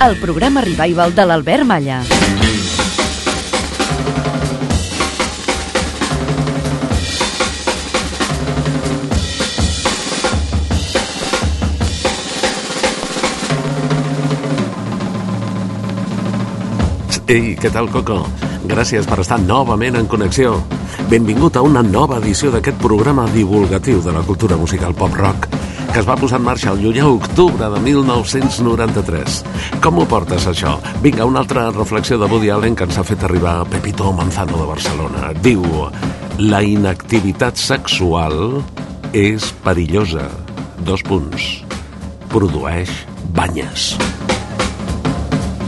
El programa revival de l'Albert Malla. Ei, què tal, Coco? Gràcies per estar novament en connexió. Benvingut a una nova edició d'aquest programa divulgatiu de la cultura musical pop-rock que es va posar en marxa el llunyà octubre de 1993. Com ho portes, això? Vinga, una altra reflexió de Woody Allen que ens ha fet arribar Pepito Manzano de Barcelona. Diu, la inactivitat sexual és perillosa. Dos punts. Produeix banyes.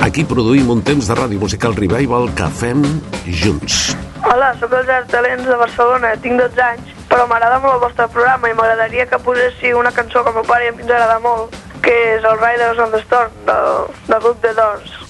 Aquí produïm un temps de ràdio musical revival que fem junts. Hola, sóc el Gerard Talents de Barcelona, tinc 12 anys, però m'agrada molt el vostre programa i m'agradaria que posessi una cançó que a meu pare ens agrada molt, que és el Riders on the Storm, del, del grup The Doors.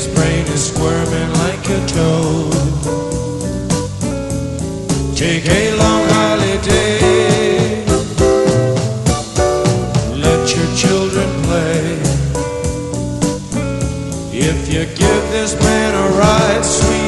His brain is squirming like a toad. Take a long holiday. Let your children play. If you give this man a ride, sweet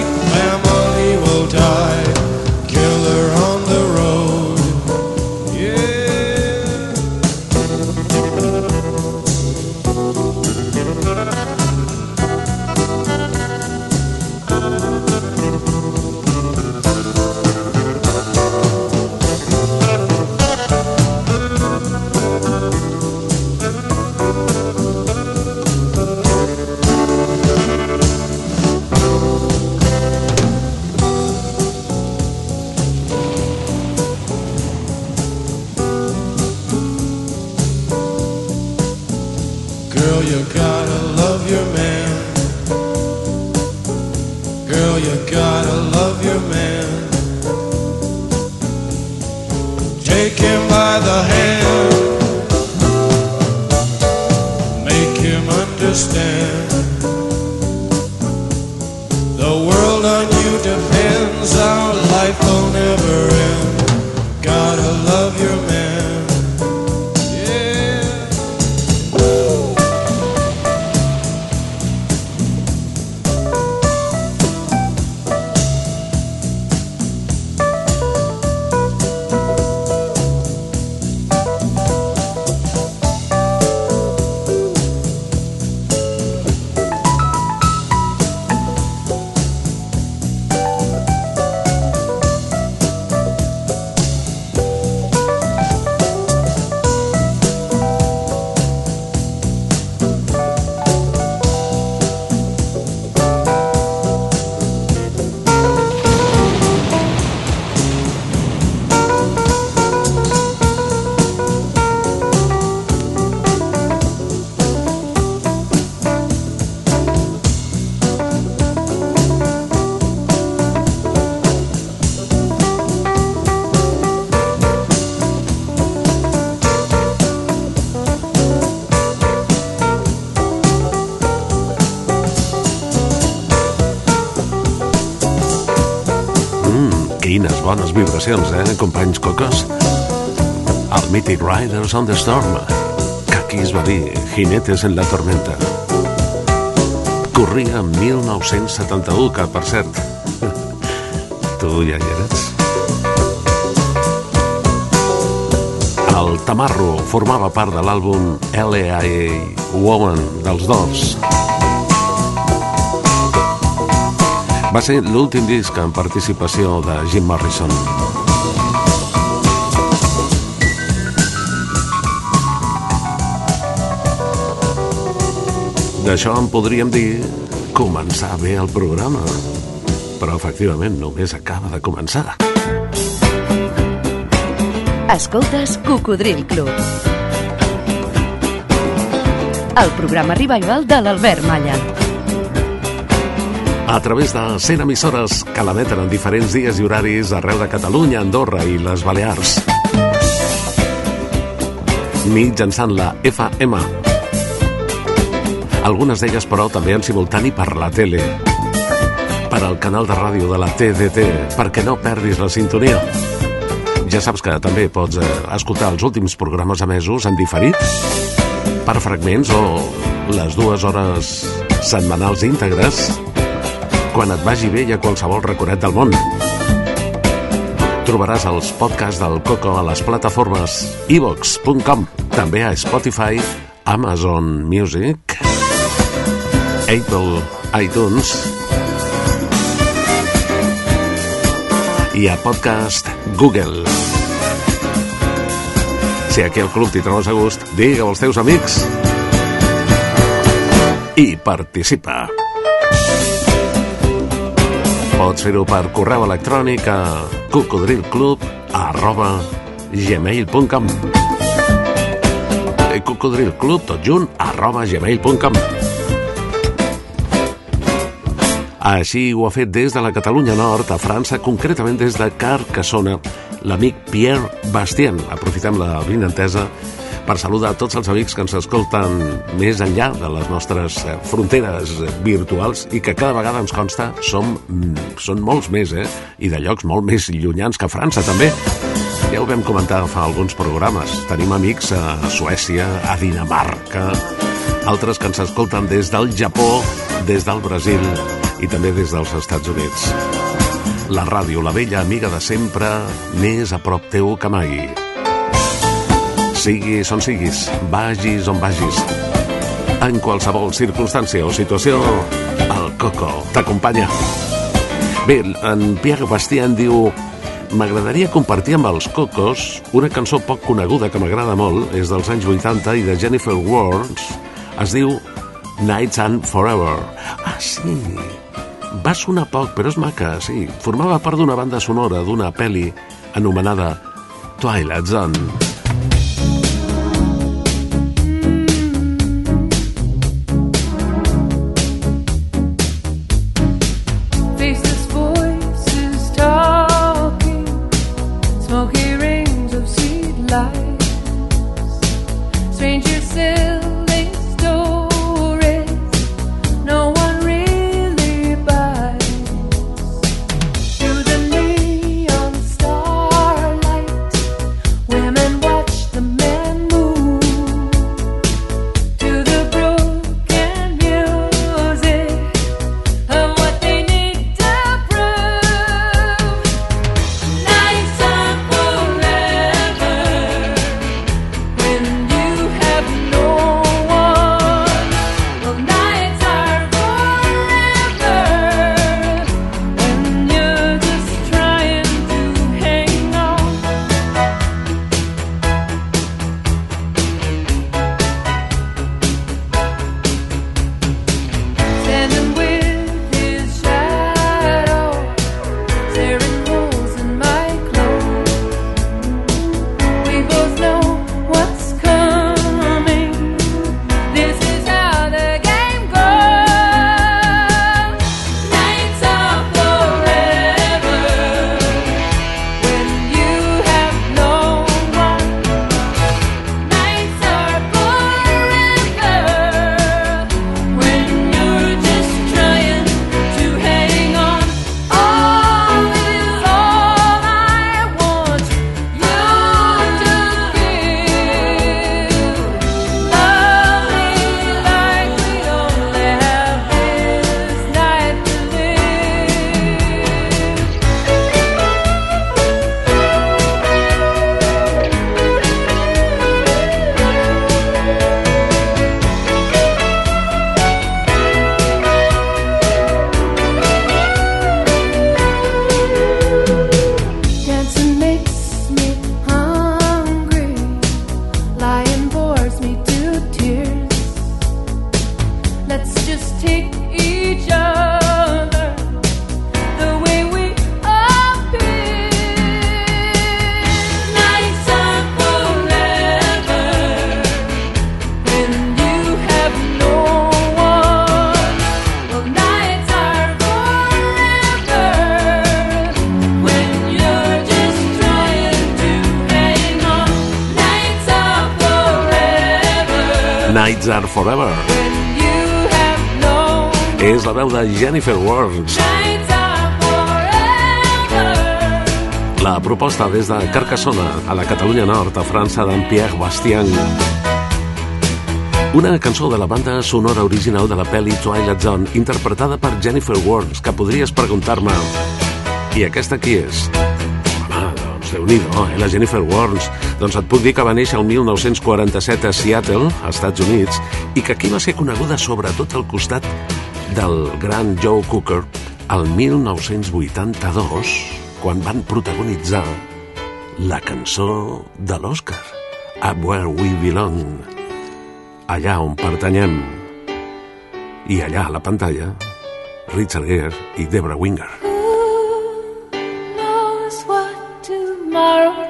you gotta love your man. Riders on the Storm, es va dir Jinetes en la Tormenta. Corria en 1971, que, per cert, tu ja hi eres. El Tamarro formava part de l'àlbum L.A.A. Woman dels Doors. Va ser l'últim disc en participació de Jim Morrison. D'això en podríem dir començar bé el programa, però efectivament només acaba de començar. Escoltes Cocodril Club. El programa revival de l'Albert Malla. A través de 100 emissores que l'emeten en diferents dies i horaris arreu de Catalunya, Andorra i les Balears. Mitjançant la FM. Algunes d'elles, però, també en simultani per la tele. Per al canal de ràdio de la TDT, perquè no perdis la sintonia. Ja saps que també pots eh, escoltar els últims programes emesos en diferit, per fragments o les dues hores setmanals íntegres, quan et vagi bé i a qualsevol raconet del món. Trobaràs els podcasts del Coco a les plataformes ivox.com, també a Spotify, Amazon Music, Apple iTunes i a podcast Google. Si aquí al club t'hi trobes a gust, digue als teus amics i participa. Pots fer-ho per correu electrònic a cocodrilclub arroba gmail.com cocodrilclub tot junt arroba gmail.com Així ho ha fet des de la Catalunya Nord a França, concretament des de Carcassona, l'amic Pierre Bastien. Aprofitem la vinentesa per saludar tots els amics que ens escolten més enllà de les nostres eh, fronteres virtuals i que cada vegada ens consta som, mm, són molts més, eh? I de llocs molt més llunyans que França, també. Ja ho vam comentar fa alguns programes. Tenim amics a Suècia, a Dinamarca, altres que ens escolten des del Japó, des del Brasil i també des dels Estats Units. La ràdio, la vella amiga de sempre, més a prop teu que mai. Siguis on siguis, vagis on vagis. En qualsevol circumstància o situació, el Coco t'acompanya. Bé, en Pierre Bastien diu M'agradaria compartir amb els Cocos una cançó poc coneguda que m'agrada molt, és dels anys 80 i de Jennifer Warnes, es diu Nights and Forever. Ah, sí, va sonar poc, però és maca, sí. Formava part d'una banda sonora d'una pel·li anomenada Twilight Zone. Nights Are Forever. És la veu de Jennifer forever. La proposta des de Carcassona, a la Catalunya Nord, a França, d'en Pierre Bastien. Una cançó de la banda sonora original de la pel·li Twilight Zone, interpretada per Jennifer Warnes, que podries preguntar-me i aquesta qui és? Déu nhi eh? La Jennifer Warnes. Doncs et puc dir que va néixer el 1947 a Seattle, als Estats Units, i que aquí va ser coneguda sobretot al costat del gran Joe Cooker el 1982, quan van protagonitzar la cançó de l'Oscar, Up Where We Belong, allà on pertanyem. I allà a la pantalla, Richard Gere i Debra Winger. far.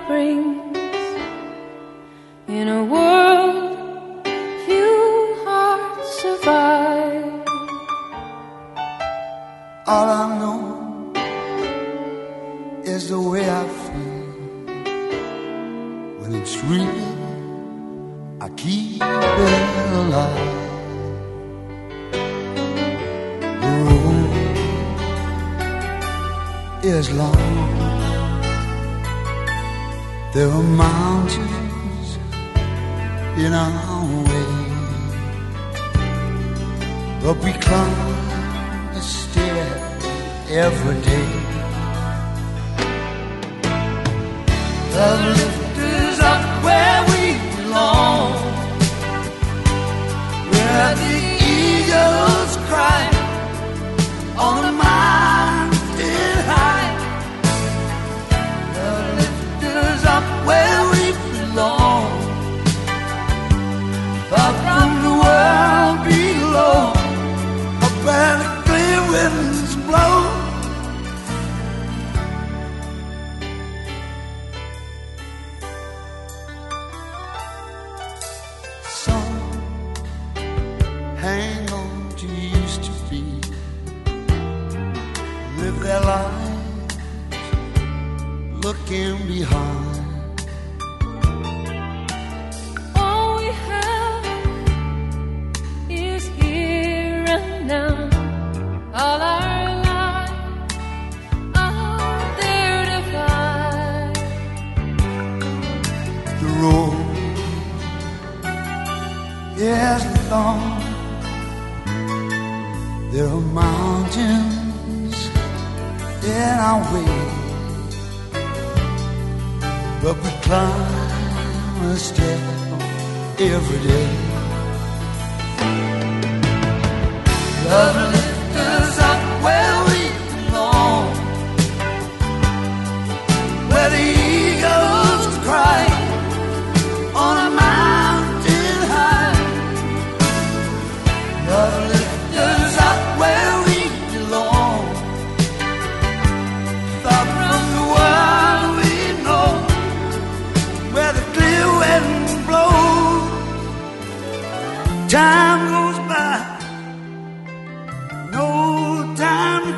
Love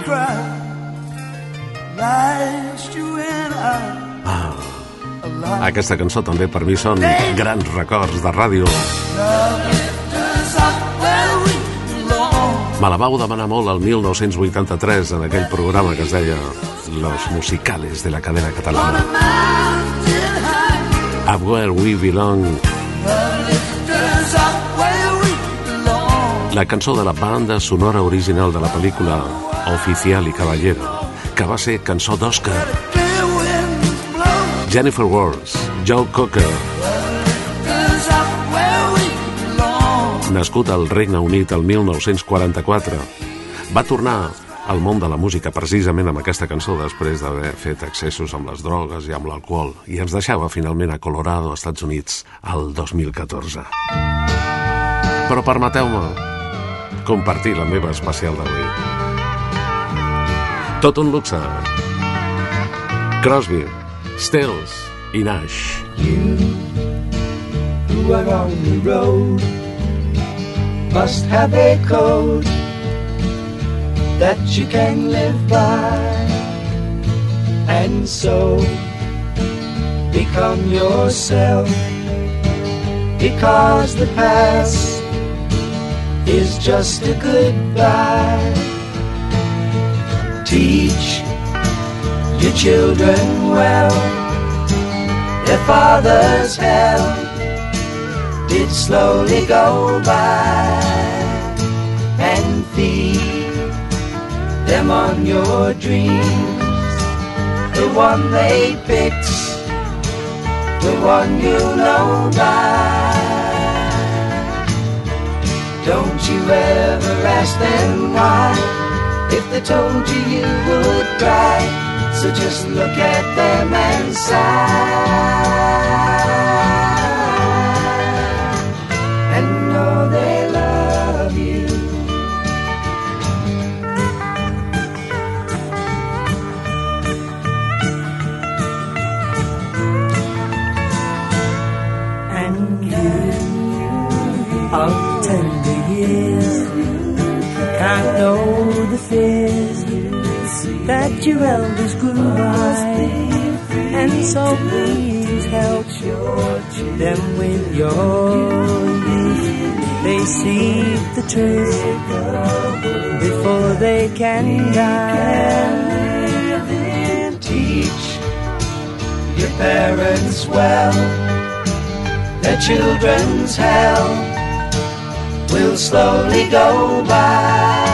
alive. Aquesta cançó també per mi són grans records de ràdio. Me la vau demanar molt el 1983 en aquell programa que es deia Los musicales de la cadena catalana. up where we belong. la cançó de la banda sonora original de la pel·lícula Oficial i Caballero, que va ser cançó d'Oscar. Jennifer Warnes, Joe Cocker, nascut al Regne Unit el 1944, va tornar al món de la música precisament amb aquesta cançó després d'haver fet excessos amb les drogues i amb l'alcohol i ens deixava finalment a Colorado, Estats Units, el 2014. Però permeteu-me compartir la meva especial d'avui. Tot un luxe. Crosby, Stills i Nash. You who are on the road must have a code that you can live by and so become yourself because the past is just a goodbye teach your children well their father's hell did slowly go by and feed them on your dreams. The one they picked, the one you know by. Don't you ever ask them why, if they told you you would cry. So just look at them and sigh. Know the fears that your elders grew by, and so please help them with your youth. They see the truth before they can die. Teach your parents well, their children's hell will slowly go by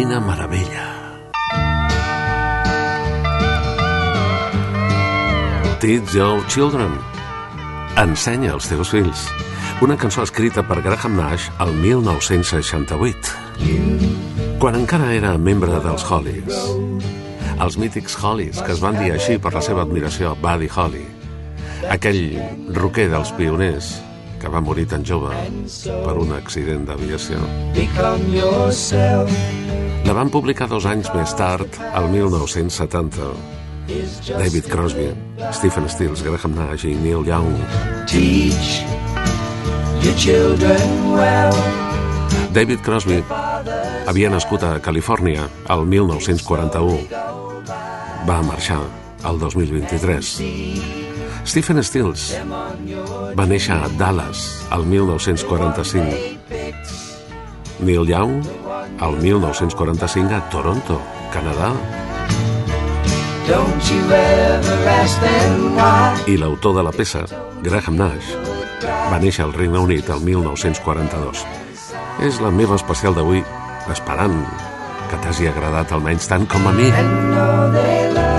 Quina meravella. Teach your children. Ensenya als teus fills. Una cançó escrita per Graham Nash al 1968, quan encara era membre dels Hollies. Els mítics Hollies, que es van dir així per la seva admiració a Buddy Holly, aquell roquer dels pioners que va morir tan jove per un accident d'aviació. Become yourself. La van publicar dos anys més tard, al 1970. David Crosby, Stephen Stills, Graham Nash i Neil Young. Teach your children well. David Crosby havia nascut a Califòrnia el 1941. Va marxar al 2023. Stephen Stills va néixer a Dallas el 1945. Neil Young el 1945 a Toronto, Canadà. I l'autor de la peça, Graham Nash, va néixer al Regne Unit el 1942. És la meva especial d'avui, esperant que t'hagi agradat almenys tant com a mi. And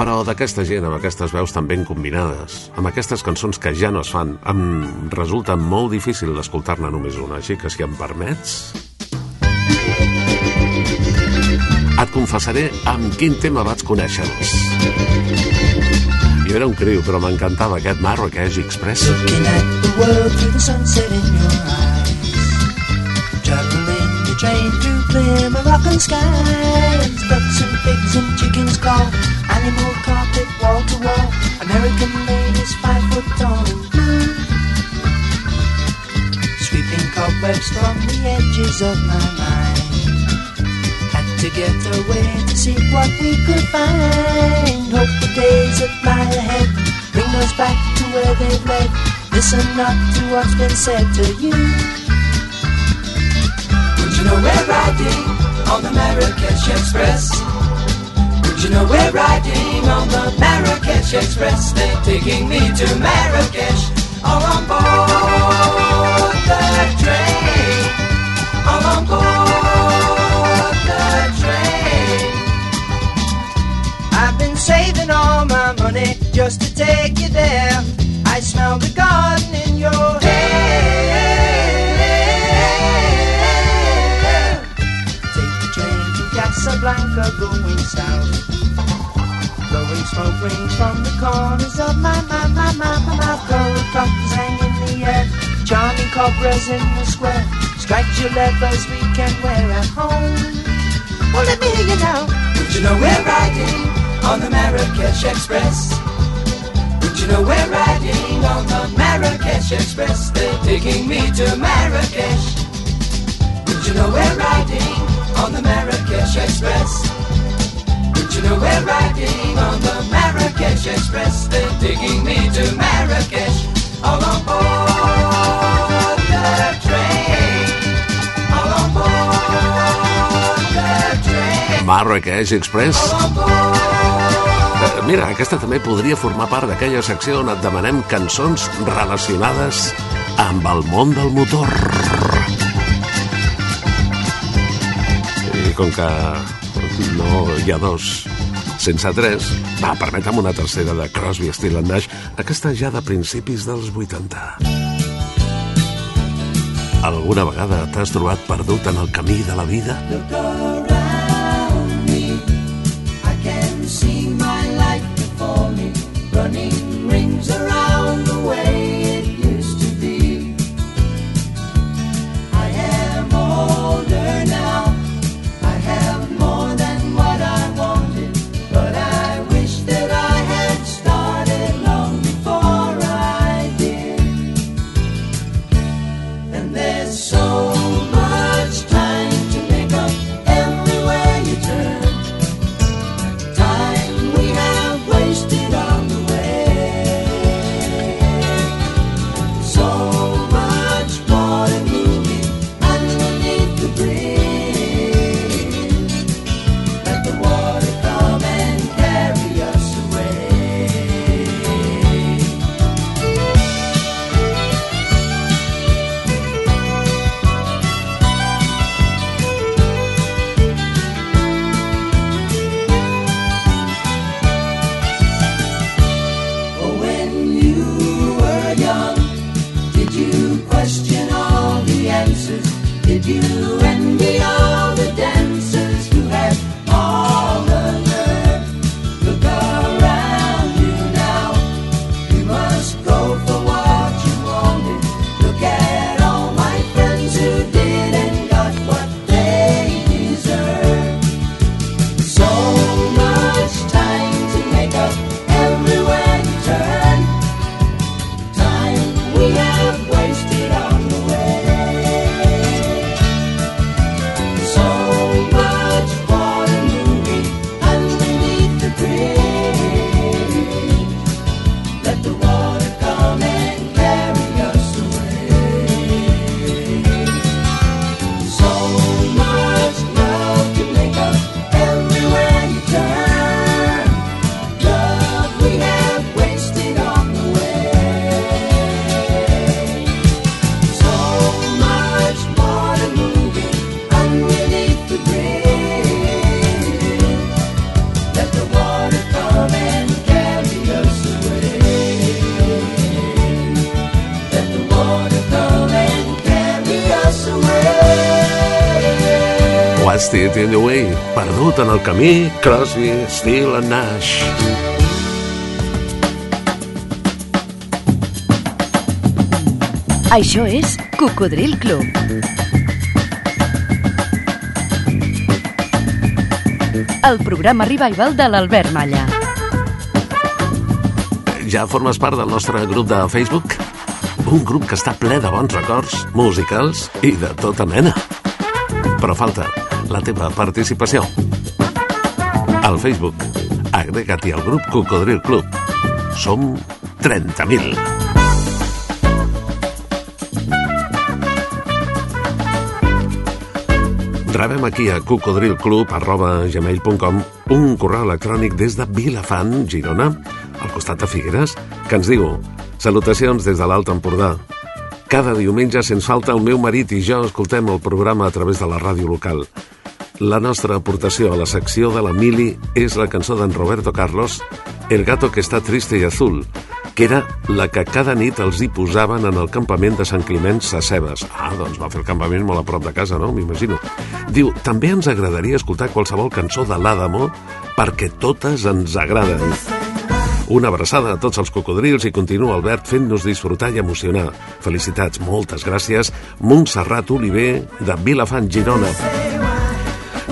Però d'aquesta gent, amb aquestes veus tan ben combinades, amb aquestes cançons que ja no es fan, em resulta molt difícil d'escoltar-ne només una, així que si em permets... Et confessaré amb quin tema vaig conèixer-los. Jo era un criu, però m'encantava aquest Marrakech Express. Looking at the world through the sunset in your eyes. Your train through clear Moroccan skies. Ducks and pigs and chickens call. Animal carpet wall to wall. American ladies five foot tall and blue. Sweeping cobwebs from the edges of my mind. Had to get away to see what we could find. Hope the days that lie ahead bring us back to where they've led. Listen not to what's been said to you. You know where I do? on the Marrakesh Express. Would you know we're riding on the Marrakesh Express? They're taking me to Marrakesh. All on board the train. All on board the train. I've been saving all my money just to take you there. I smell the garden in your hair. Casablanca going south. Blowing smoke rings from the corners of my, my, my, my, my mouth. Gold buttons hang in the air. Charming cobras in the square. Striped levers we can wear at home. Well, let me hear you now. Would you know we're riding on the Marrakesh Express? Would you know we're riding on the Marrakesh Express? They're taking me to Marrakesh. Would you know we're riding on the Marrakesh Express? Would you know we're riding on the Marrakesh Express? They're taking me to Marrakesh. All on board the train. All on board the train. Marrakech Express. All on board. Eh, Mira, aquesta també podria formar part d'aquella secció on et demanem cançons relacionades amb el món del motor. Com que no hi ha dos sense tres, va, permetem una tercera de Crosby, Still and Nash, aquesta ja de principis dels 80. Alguna vegada t'has trobat perdut en el camí de la vida? It in the way, perdut en el camí, Crosby, Still and Nash. Això és Cocodril Club. El programa revival de l'Albert Malla. Ja formes part del nostre grup de Facebook? Un grup que està ple de bons records, musicals i de tota mena. Però falta la teva participació. Al Facebook, agrega't-hi al grup Cocodril Club. Som 30.000. Rebem aquí a cocodrilclub.gmail.com un correu electrònic des de Vilafant, Girona, al costat de Figueres, que ens diu Salutacions des de l'Alt Empordà. Cada diumenge, sense falta, el meu marit i jo escoltem el programa a través de la ràdio local. La nostra aportació a la secció de la Mili és la cançó d'en Roberto Carlos, El gato que està triste i azul, que era la que cada nit els hi posaven en el campament de Sant Climent Sacebes. Ah, doncs va fer el campament molt a prop de casa, no? M'imagino. Diu, també ens agradaria escoltar qualsevol cançó de l'Adamo perquè totes ens agraden. Una abraçada a tots els cocodrils i continua Albert fent-nos disfrutar i emocionar. Felicitats, moltes gràcies. Montserrat Oliver, de Vilafant, Girona.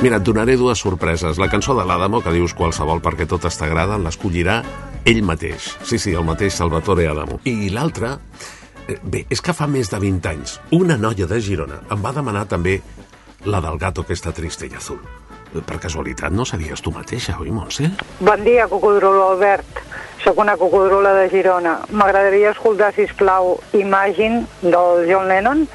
Mira, et donaré dues sorpreses. La cançó de l'Adamo, que dius qualsevol perquè totes t'agraden, l'escollirà ell mateix. Sí, sí, el mateix Salvatore Adamo. I l'altra, eh, bé, és que fa més de 20 anys, una noia de Girona em va demanar també la del gato que està triste i azul. Eh, Per casualitat no series tu mateixa, oi, Montse? Bon dia, cocodrolo Albert. Sóc una cocodrola de Girona. M'agradaria escoltar, si plau, Imagine, del John Lennon,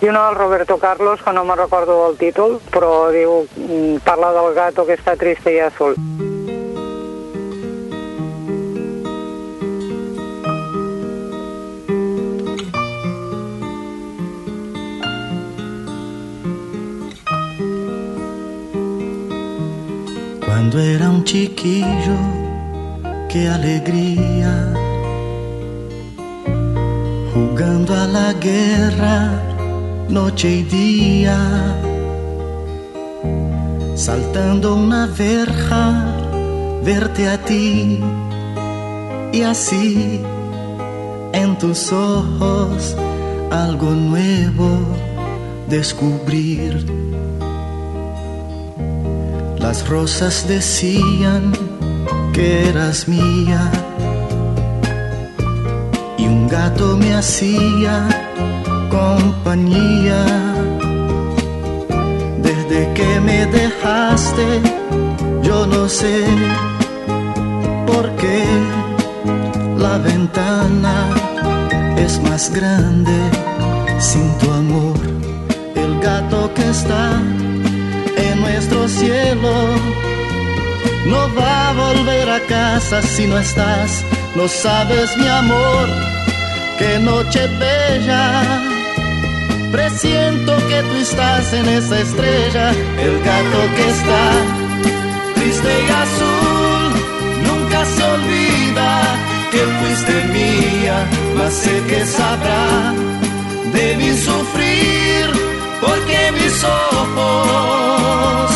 i una del Roberto Carlos, que no me recordo del títol, però diu, mm, parla del gato que està triste i azul. Cuando era un chiquillo, qué alegría. Jugando a la guerra, noche y día. Saltando una verja, verte a ti. Y así, en tus ojos, algo nuevo descubrir. Las rosas decían que eras mía y un gato me hacía compañía. Desde que me dejaste, yo no sé por qué la ventana es más grande sin tu amor. El gato que está en nuestro cielo no va a volver a casa si no estás. No sabes, mi amor, qué noche bella. Presiento que tú estás en esa estrella, el gato que está triste y azul. Nunca se olvida que fuiste mía, mas sé que sabrá de mi sufrir, porque mis ojos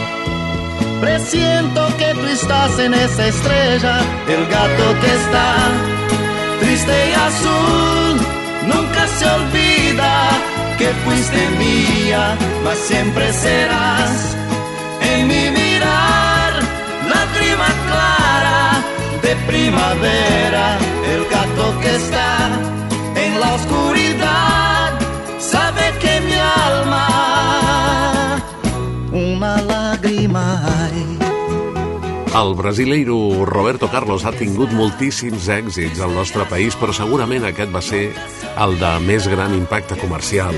Presiento que tú estás en esa estrella, el gato que está triste y azul. Nunca se olvida que fuiste mía, mas siempre serás en mi mirar, lágrima clara de primavera, el gato que está en la oscuridad, El brasileiro Roberto Carlos ha tingut moltíssims èxits al nostre país, però segurament aquest va ser el de més gran impacte comercial.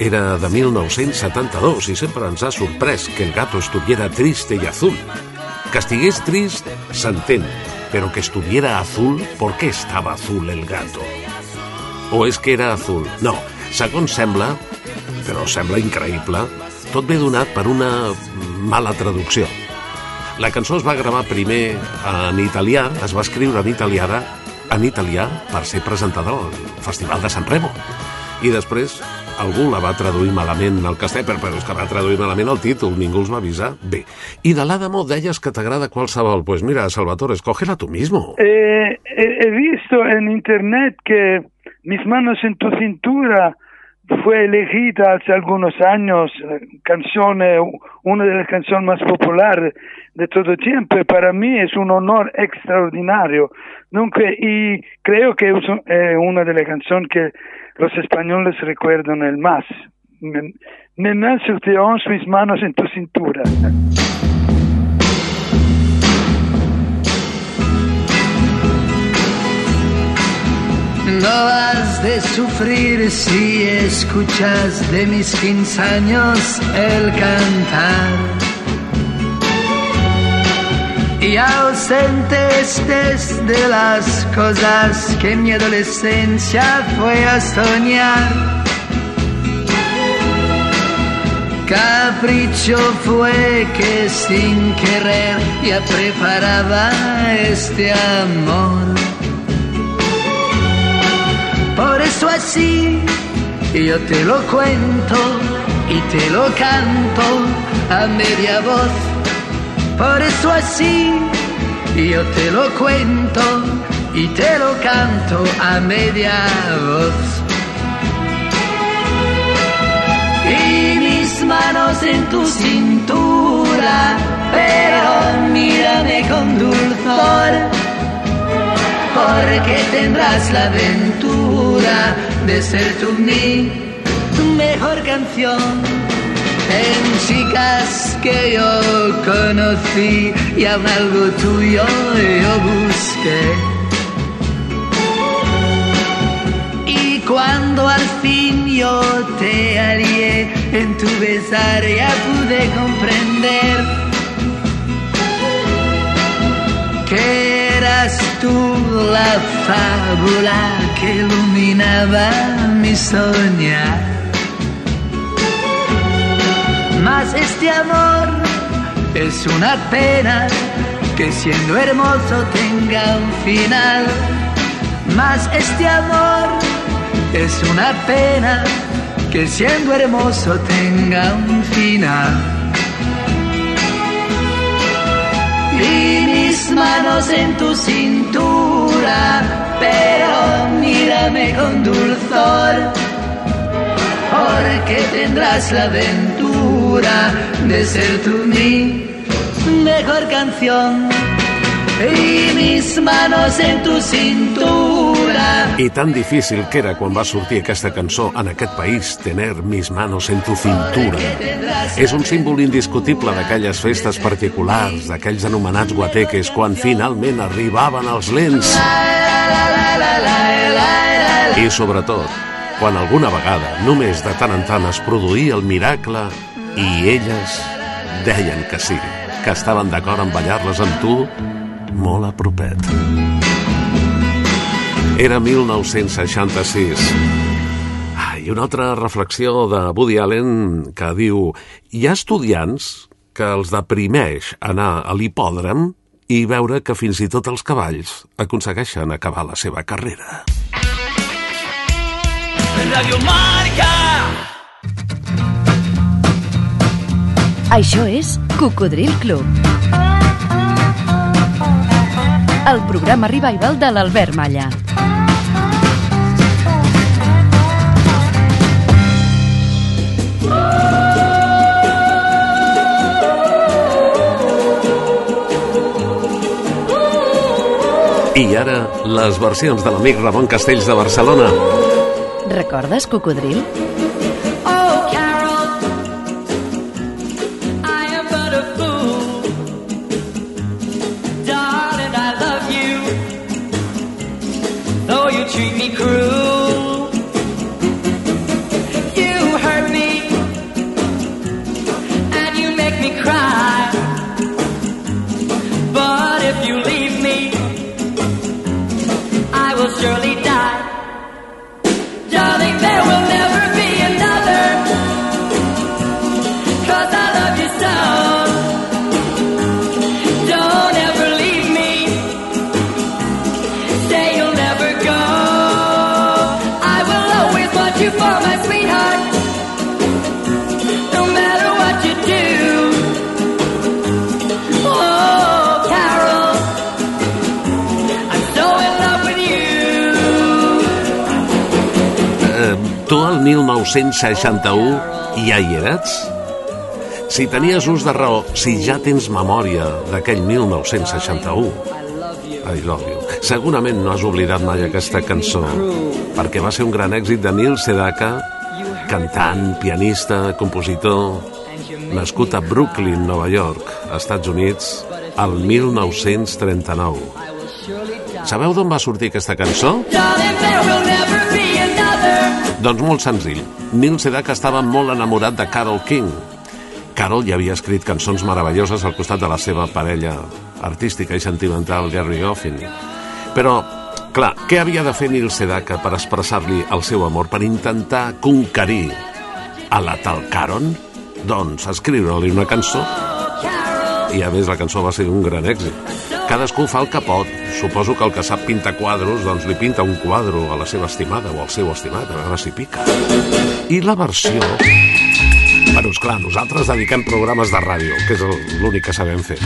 Era de 1972 i sempre ens ha sorprès que el gato estuviera triste y azul. Que estigués trist, s'entén, però que estuviera azul, ¿por qué estaba azul el gato? O és que era azul? No, segons sembla, però sembla increïble, tot ve donat per una mala traducció. La cançó es va gravar primer en italià, es va escriure en italià, en italià per ser presentador al Festival de San Remo. I després algú la va traduir malament al castellà, però, però és que va traduir malament el títol, ningú els va avisar. Bé, i de l'Adamo deies que t'agrada qualsevol. Pues mira, Salvatore, escógela tú mismo. Eh, he, he visto en internet que Mis manos en tu cintura fue elegida hace algunos años eh, canción, eh, una de las canciones más populares de todo tiempo para mí es un honor extraordinario. Nunca, y creo que es eh, una de las canciones que los españoles recuerdan el más. Sur tes hanches, mis manos en tu cintura. No has de sufrir si escuchas de mis 15 años el cantar. Y ausente estés de las cosas que mi adolescencia fue a soñar. Capricho fue que sin querer ya preparaba este amor. Por eso así yo te lo cuento y te lo canto a media voz. Por eso así yo te lo cuento y te lo canto a media voz. Y mis manos en tu cintura, pero mírame con dulzor porque tendrás la aventura de ser tú mi mejor canción. En chicas que yo conocí y aún algo tuyo yo busqué. Y cuando al fin yo te hallé en tu besar ya pude comprender que eras tú la fábula que iluminaba mi soñar. Mas este amor es una pena que siendo hermoso tenga un final. Mas este amor es una pena que siendo hermoso tenga un final. y mis manos en tu cintura, pero mírame con dulzor, porque tendrás la aventura de ser tú mi mejor canción. Y mis manos en tu cintura. I tan difícil que era quan va sortir aquesta cançó en aquest país, tener mis manos en tu cintura. És un símbol indiscutible d'aquelles festes particulars, d'aquells anomenats guateques, quan finalment arribaven els lents. I sobretot, quan alguna vegada, només de tant en tant, es produïa el miracle i elles deien que sí, que estaven d'acord en ballar-les amb tu molt a propet. Era 1966. Ah, I una altra reflexió de Woody Allen que diu hi ha estudiants que els deprimeix anar a l'hipòdrom i veure que fins i tot els cavalls aconsegueixen acabar la seva carrera. Radio Marca. Això és Cocodril Club. El programa revival de l'Albert Malla. I ara, les versions de l'amic Ramon Castells de Barcelona. Recordes Cocodril? 1961 ja hi eres? Si tenies ús de raó, si ja tens memòria d'aquell 1961, I love you. Segurament no has oblidat mai aquesta cançó, perquè va ser un gran èxit de Neil Sedaka, cantant, pianista, compositor, nascut a Brooklyn, Nova York, Estats Units, al 1939. Sabeu d'on va sortir aquesta cançó? Darling, Doncs molt senzill. Neil Sedaka estava molt enamorat de Carol King. Carol ja havia escrit cançons meravelloses al costat de la seva parella artística i sentimental, Gary Goffin. Però, clar, què havia de fer Neil Sedaka per expressar-li el seu amor, per intentar conquerir a la tal Caron? Doncs escriure-li una cançó. I a més la cançó va ser un gran èxit. Cadascú fa el que pot. Suposo que el que sap pintar quadros doncs li pinta un quadro a la seva estimada o al seu estimat, a veure si pica. I la versió... Bueno, esclar, nosaltres dediquem programes de ràdio, que és l'únic que sabem fer.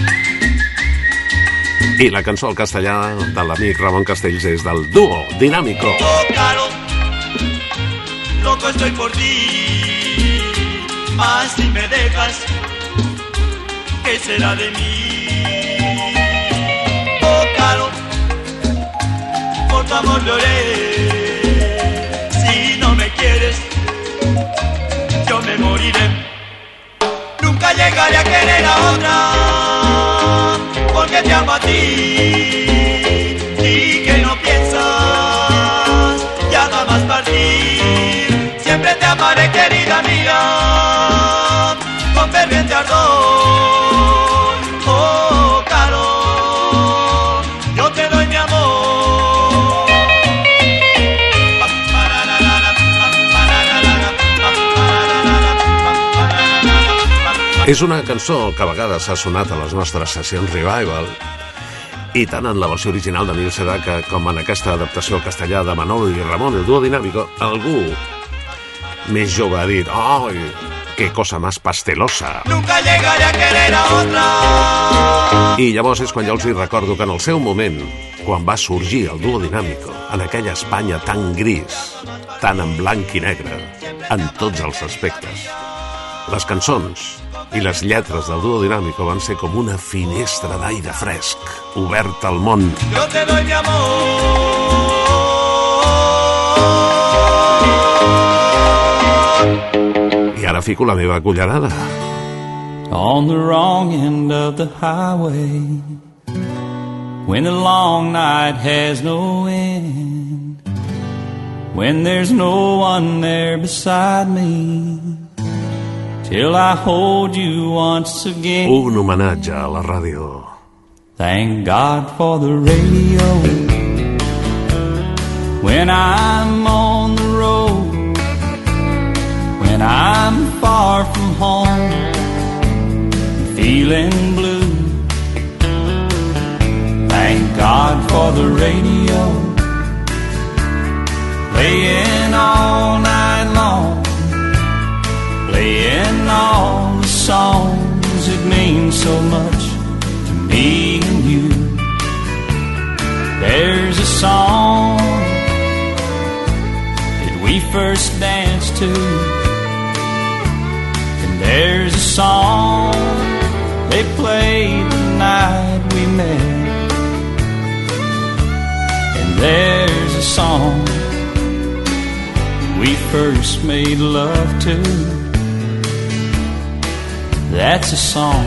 I la cançó al castellà de l'amic Ramon Castells és del duo Dinàmico. Oh, Caro, loco estoy por ti. Más si me dejas, ¿qué será de mí? Por tu amor lloré. Si no me quieres, yo me moriré. Nunca llegaré a querer a otra, porque te amo a ti. Y que no piensas ya jamás partir. Siempre te amaré, querida mía, con ferviente ardor. És una cançó que a vegades ha sonat a les nostres sessions revival i tant en la versió original de Neil Sedaka com en aquesta adaptació al castellà de Manolo i Ramon, el duo dinàmico, algú més jove ha dit «Ai, qué cosa más pastelosa!» Nunca llegaré a querer a otra. I llavors és quan jo els hi recordo que en el seu moment, quan va sorgir el duo dinàmico, en aquella Espanya tan gris, tan en blanc i negre, en tots els aspectes, les cançons i les lletres del duo dinàmico van ser com una finestra d'aire fresc, oberta al món. Yo te doy mi amor. I ara fico la meva cullerada. on the wrong end of the highway when the long night has no end when there's no one there beside me till I hold you once again. Un homenatge a la ràdio. Thank God for the radio. When I'm on the road, when I'm far from home, feeling blue. Thank God for the radio. Playing all night long, playing all the songs that mean so much to me and you. There's a song that we first danced to, and there's a song they played the night we met, and there's a song we first made love to. That's a song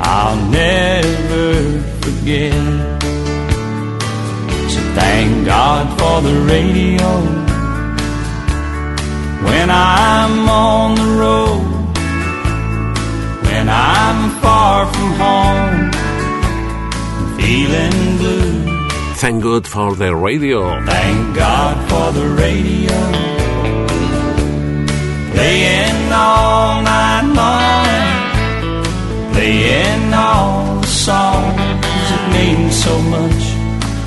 I'll never forget. So thank God for the radio when I'm on the road, when I'm far from home, feeling blue. Thank God for the radio. Thank God for the radio playing all night long, playing all the songs that mean so much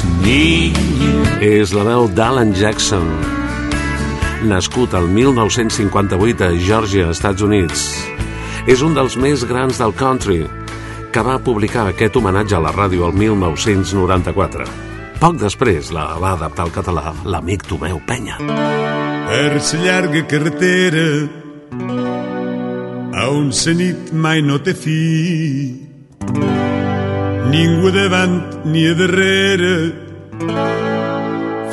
to me and you. És la veu d'Alan Jackson. nascut el 1958 a Georgia, Estats Units. És un dels més grans del country, que va publicar aquest homenatge a la ràdio el 1994. Poc després la va adaptar al català l'amic Tomeu Penya. Per la llarga carretera a on la nit mai no té fi. Ningú davant ni a darrere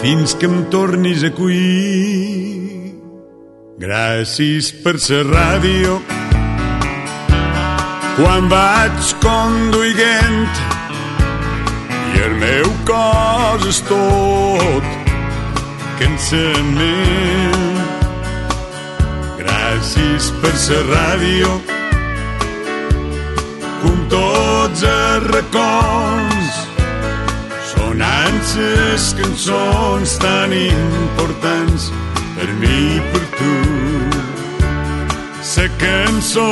fins que em tornis a cuir gràcies per la ràdio. Quan vaig conduint el meu cos és tot cansament. Gràcies per la ràdio, com tots els racons, sonant les cançons tan importants per mi i per tu. La cançó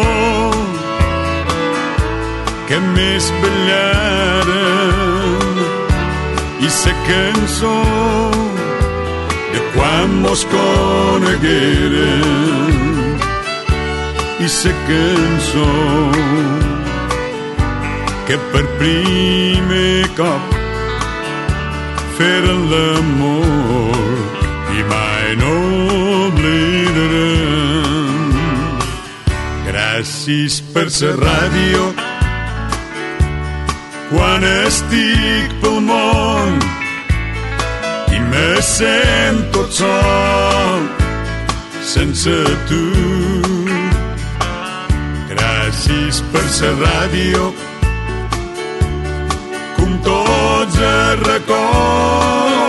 que més ballaren i la cançó de quan mos conegueren i la cançó que per primer cop feren l'amor i mai no oblidarem gràcies per la ràdio quan estic pel món i me sento sol sense tu. Gràcies per la ràdio com tots els racons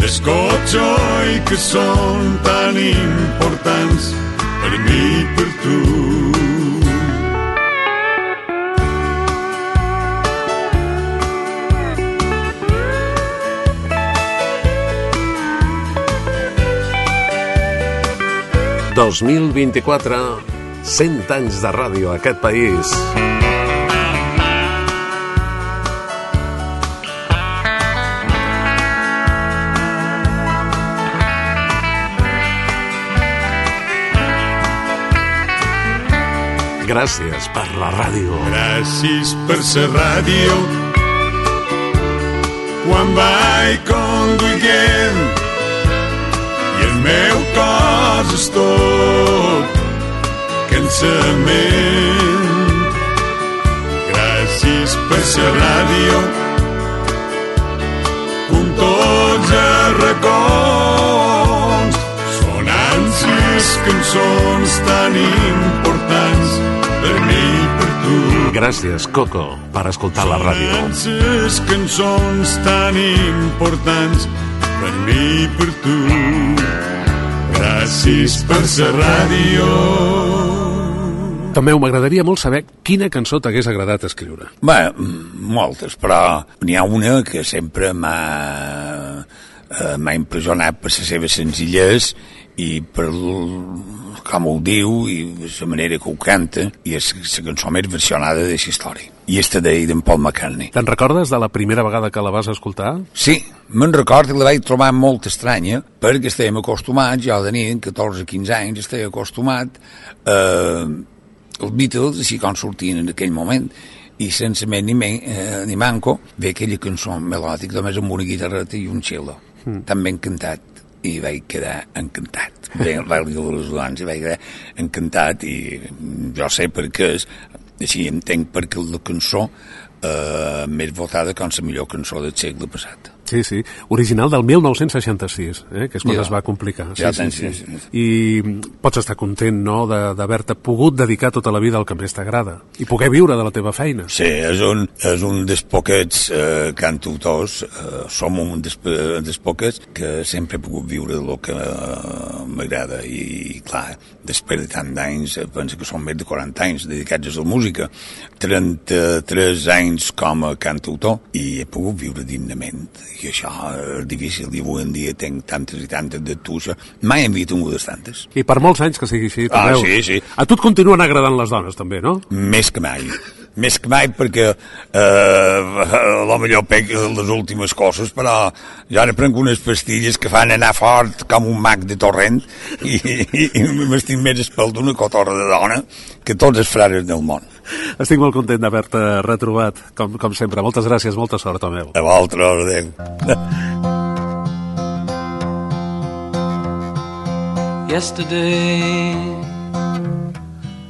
d'escotxo i que són tan importants per mi i per tu. – 2024, 100 anys de ràdio a aquest país. Gràcies per la ràdio. Gràcies per la ràdio quan vaig i meu cos és tot cansament. Gràcies per la ràdio com tots els racons sonant les cançons tan importants per mi i per tu. Gràcies, Coco, per escoltar la ràdio. Les cançons tan importants per mi i per tu. Gràcies per la ràdio. També m'agradaria molt saber quina cançó t'hagués agradat escriure. Bé, moltes, però n'hi ha una que sempre m'ha eh, m'ha impressionat per la seva senzillesa i per com ho diu i la manera que ho canta i és la cançó més versionada de la història. I d'ell d'en Paul McCartney. Te'n recordes de la primera vegada que la vas escoltar? Sí, me'n recordo que la vaig trobar molt estranya perquè estàvem acostumats, jo tenia 14-15 anys, estava acostumat eh, els Beatles, així com sortien en aquell moment, i sense més ni, me, eh, ni manco, ve aquella cançó melòdica, només amb una guitarreta i un cello. Mm. Tan ben cantat i vaig quedar encantat. El Ràdio de les i vaig quedar encantat i jo sé per què és, així entenc perquè la cançó eh, més votada com la millor cançó del segle passat. Sí, sí. Original del 1966, eh? que és quan Ja. es va complicar. Ja sí, tens, sí, sí, sí. I pots estar content, no?, de- d'haver-te pogut dedicar tota la vida al que més t'agrada i poder viure de la teva feina. Sí, és un, és un dels poquets eh, cantautors, eh, som un dels, eh, dels poquets que sempre he pogut viure del que eh, m'agrada i, clar, després de tant d'anys, eh, penso que són més de 40 anys dedicats a la música, 33 anys com a cantautor i he pogut viure dignament i això és difícil i avui en dia tinc tantes i tantes de tuixa mai hem vist tingudes tantes I per molts anys que sigui així, Ah, Tomeu. sí, sí. A tu et continuen agradant les dones, també, no? més que mai més que mai perquè eh, a lo millor pec les últimes coses, però jo ara prenc unes pastilles que fan anar fort com un mag de torrent i, i, i m'estic més espel d'una cotorra de dona que tots els frares del món. Estic molt content d'haver-te retrobat, com, com sempre. Moltes gràcies, molta sort, Tomeu. A vosaltres, adéu. Yesterday,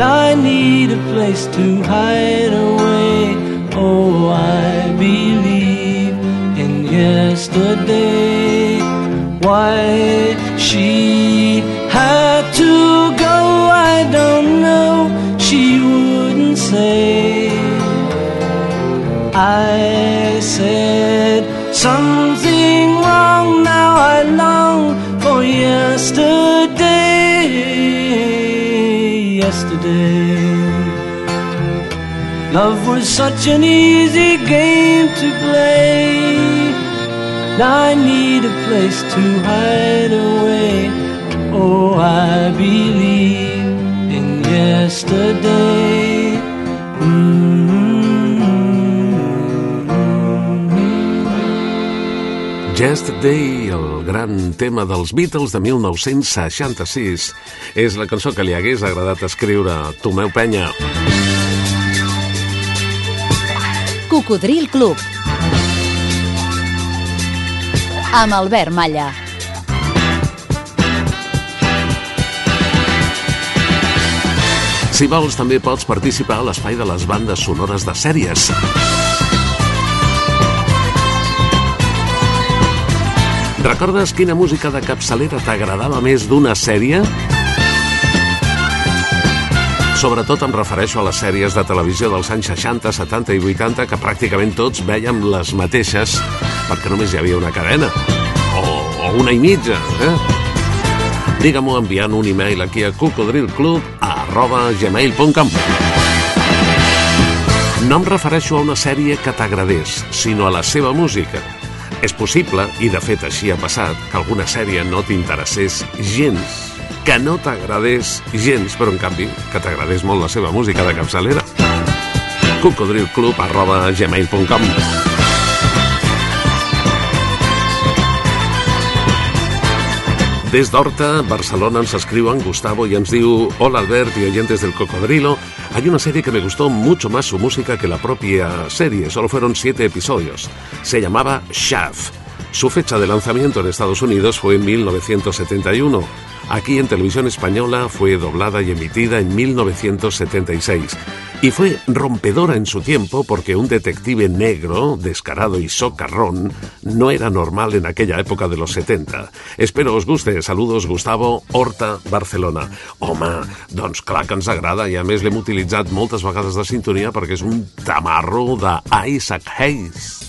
I need a place to hide away. Oh, I believe in yesterday. Why she had to go, I don't know. She wouldn't say. I said something wrong. Now I long for yesterday. Yesterday. Love was such an easy game to play. Now I need a place to hide away. Oh, I believe in yesterday. Mm-hmm. Yesterday, el gran tema dels Beatles de 1966, és la cançó que li hagués agradat escriure a Tomeu Penya. Cocodril Club. Amb Albert Malla. Si vols, també pots participar a l'espai de les bandes sonores de sèries. Recordes quina música de capçalera t'agradava més d'una sèrie? Sobretot em refereixo a les sèries de televisió dels anys 60, 70 i 80 que pràcticament tots vèiem les mateixes perquè només hi havia una cadena o, o una i mitja eh? digue-m'ho enviant un e-mail aquí a cocodrilclub arroba gmail.com No em refereixo a una sèrie que t'agradés, sinó a la seva música. És possible, i de fet així ha passat, que alguna sèrie no t'interessés gens, que no t'agradés gens, però en canvi que t'agradés molt la seva música de capçalera. cocodrilclub arroba gmail.com Des d'Horta, Barcelona, ens escriuen Gustavo y ens diu Hola Albert y oyentes del Cocodrilo. Hay una serie que me gustó mucho más su música que la propia serie. Solo fueron siete episodios. Se llamaba Shaft. Su fecha de lanzamiento en Estados Unidos fue en 1971. Aquí en televisión española fue doblada y emitida en 1976. Y fue rompedora en su tiempo porque un detective negro, descarado y socarrón no era normal en aquella época de los 70. Espero os guste. Saludos, Gustavo Horta, Barcelona. Home, doncs clar que ens a més l'hem utilitzat moltes vegades de sintonia perquè és un tamarro d'Isaac Hayes.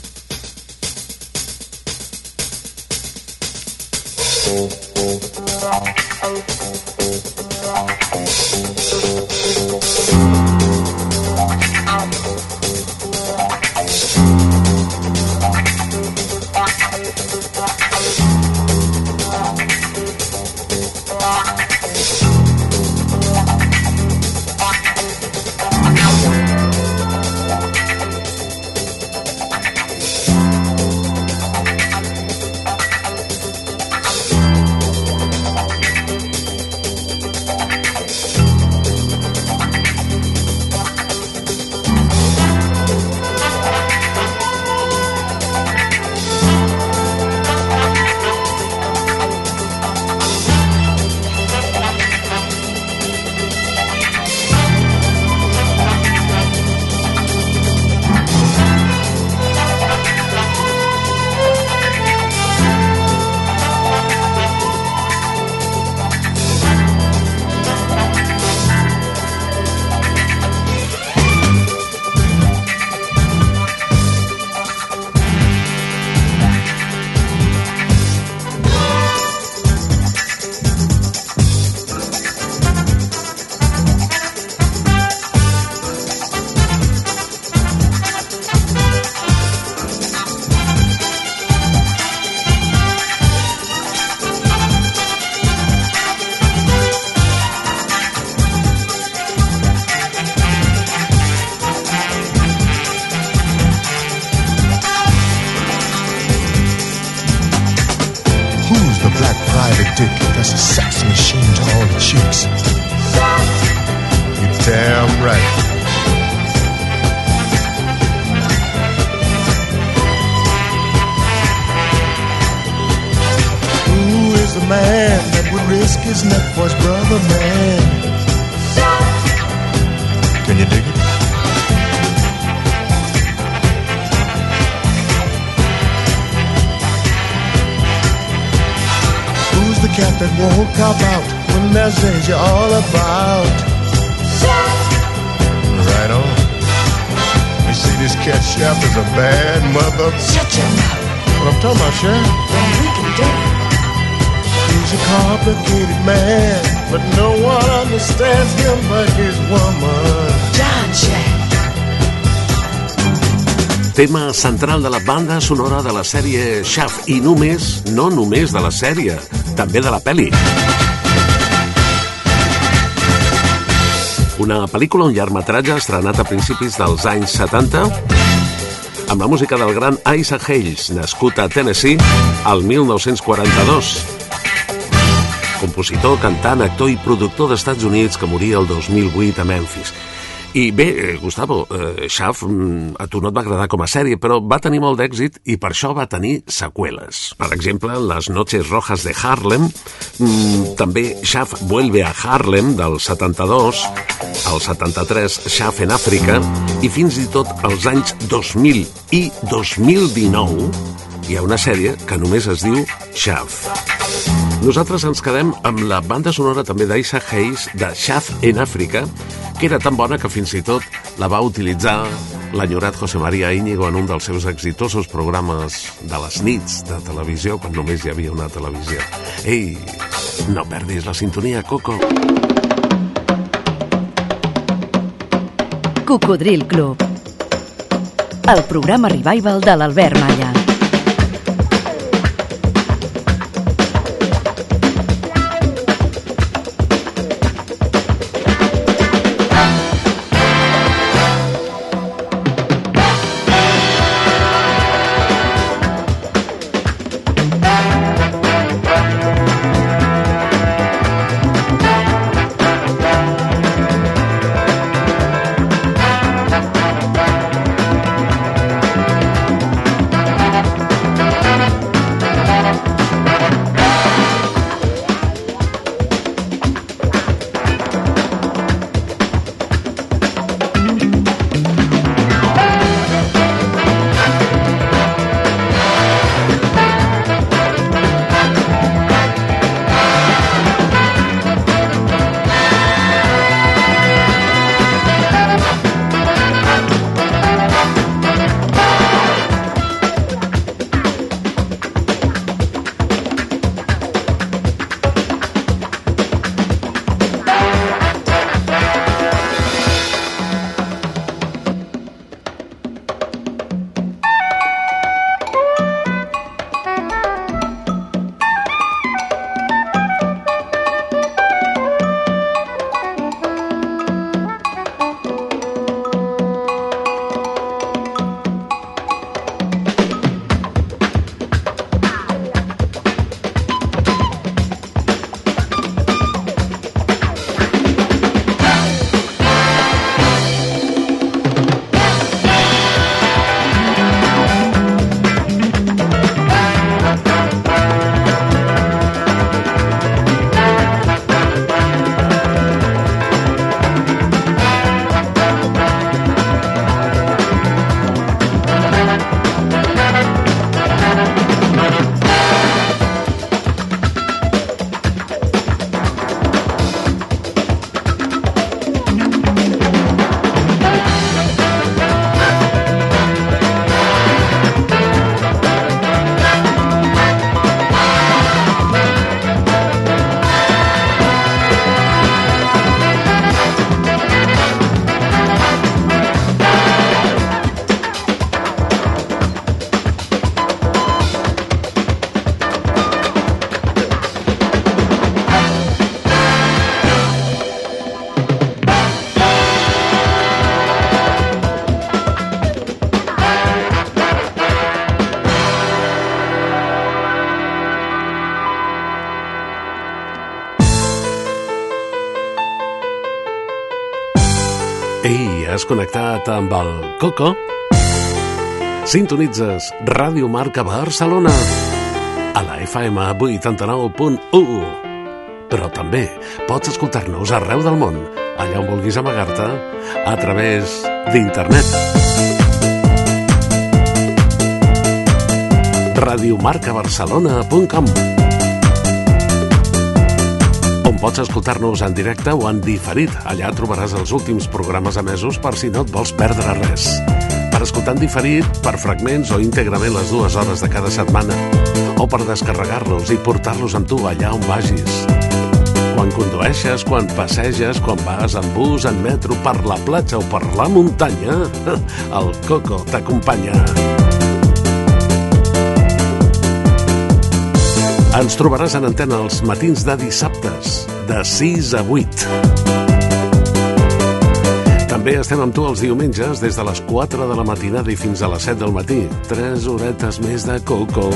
Out when there's danger all about? Right on. You see, this cat chef is a bad mother. Shut your mouth. What I'm talking about, Chef? Then we can do it. He's a complicated man, but no one understands him but his woman. John Chef. Tema central de la banda sonora de la sèrie Shaft i només, no només de la sèrie, també de la pel·li. Una pel·lícula, un llargmetratge estrenat a principis dels anys 70 amb la música del gran Isaac Hayes, nascut a Tennessee al 1942. Compositor, cantant, actor i productor d'Estats Units que moria el 2008 a Memphis. I bé, eh, Gustavo, eh, Shaft mm, a tu no et va agradar com a sèrie, però va tenir molt d'èxit i per això va tenir seqüeles. Per exemple, Les noches rojas de Harlem, mm, també Shaft vuelve a Harlem del 72, el 73 Shaft en Àfrica i fins i tot als anys 2000 i 2019 hi ha una sèrie que només es diu Shaft. Nosaltres ens quedem amb la banda sonora també d'Isaac Hayes de Shaft en Àfrica, que era tan bona que fins i tot la va utilitzar l'enyorat José María Íñigo en un dels seus exitosos programes de les nits de televisió, quan només hi havia una televisió. Ei, no perdis la sintonia, Coco. Cocodril Club. El programa revival de l'Albert Malla. Connectat amb el Coco? Sintonitzes Ràdio Marca Barcelona a la FM 89.1 però també pots escoltar-nos arreu del món, allà on vulguis amagar-te, a través d'internet. radiomarcabarcelona.com on pots escoltar-nos en directe o en diferit. Allà trobaràs els últims programes emesos per si no et vols perdre res. Per escoltar en diferit, per fragments o íntegrament les dues hores de cada setmana, o per descarregar-los i portar-los amb tu allà on vagis. Quan condueixes, quan passeges, quan vas en bus, en metro, per la platja o per la muntanya, el Coco t'acompanya. Ens trobaràs en antena els matins de dissabtes, de 6 a 8. També estem amb tu els diumenges des de les 4 de la matinada i fins a les 7 del matí. 3 horetes més de coco.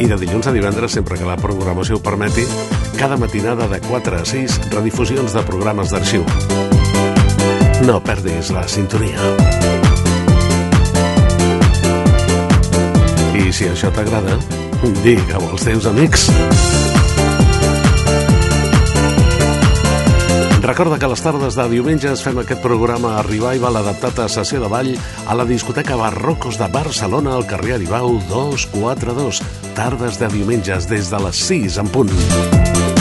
I de dilluns a divendres, sempre que la programació ho permeti, cada matinada de 4 a 6, redifusions de programes d'arxiu. No perdis la sintonia. I si això t'agrada, digue-ho als teus amics. Recorda que les tardes de diumenges fem aquest programa a Revival adaptat a sessió de ball a la discoteca Barrocos de Barcelona al carrer Aribau 242. Tardes de diumenges des de les 6 en punt.